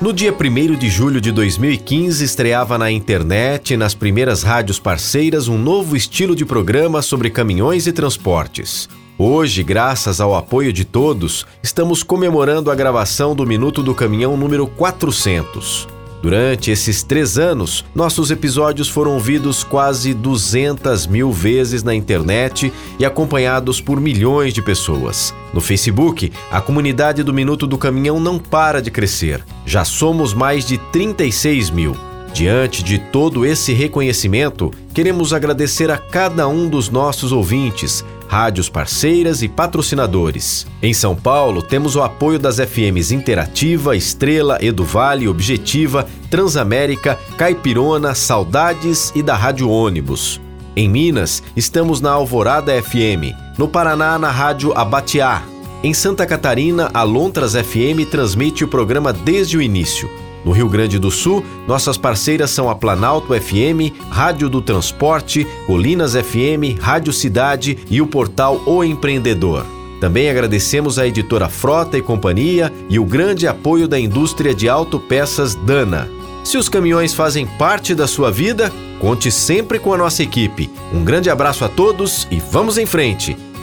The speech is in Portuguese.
No dia 1 de julho de 2015, estreava na internet e nas primeiras rádios parceiras um novo estilo de programa sobre caminhões e transportes. Hoje, graças ao apoio de todos, estamos comemorando a gravação do Minuto do Caminhão número 400. Durante esses três anos, nossos episódios foram ouvidos quase 200 mil vezes na internet e acompanhados por milhões de pessoas. No Facebook, a comunidade do Minuto do Caminhão não para de crescer. Já somos mais de 36 mil. Diante de todo esse reconhecimento, queremos agradecer a cada um dos nossos ouvintes, rádios parceiras e patrocinadores. Em São Paulo, temos o apoio das FMs Interativa, Estrela, Eduvale, Objetiva, Transamérica, Caipirona, Saudades e da Rádio Ônibus. Em Minas, estamos na Alvorada FM. No Paraná, na Rádio Abatiá. Em Santa Catarina, a Lontras FM transmite o programa desde o início. No Rio Grande do Sul, nossas parceiras são a Planalto FM, Rádio do Transporte, Colinas FM, Rádio Cidade e o portal O Empreendedor. Também agradecemos à editora Frota e Companhia e o grande apoio da indústria de autopeças Dana. Se os caminhões fazem parte da sua vida, conte sempre com a nossa equipe. Um grande abraço a todos e vamos em frente!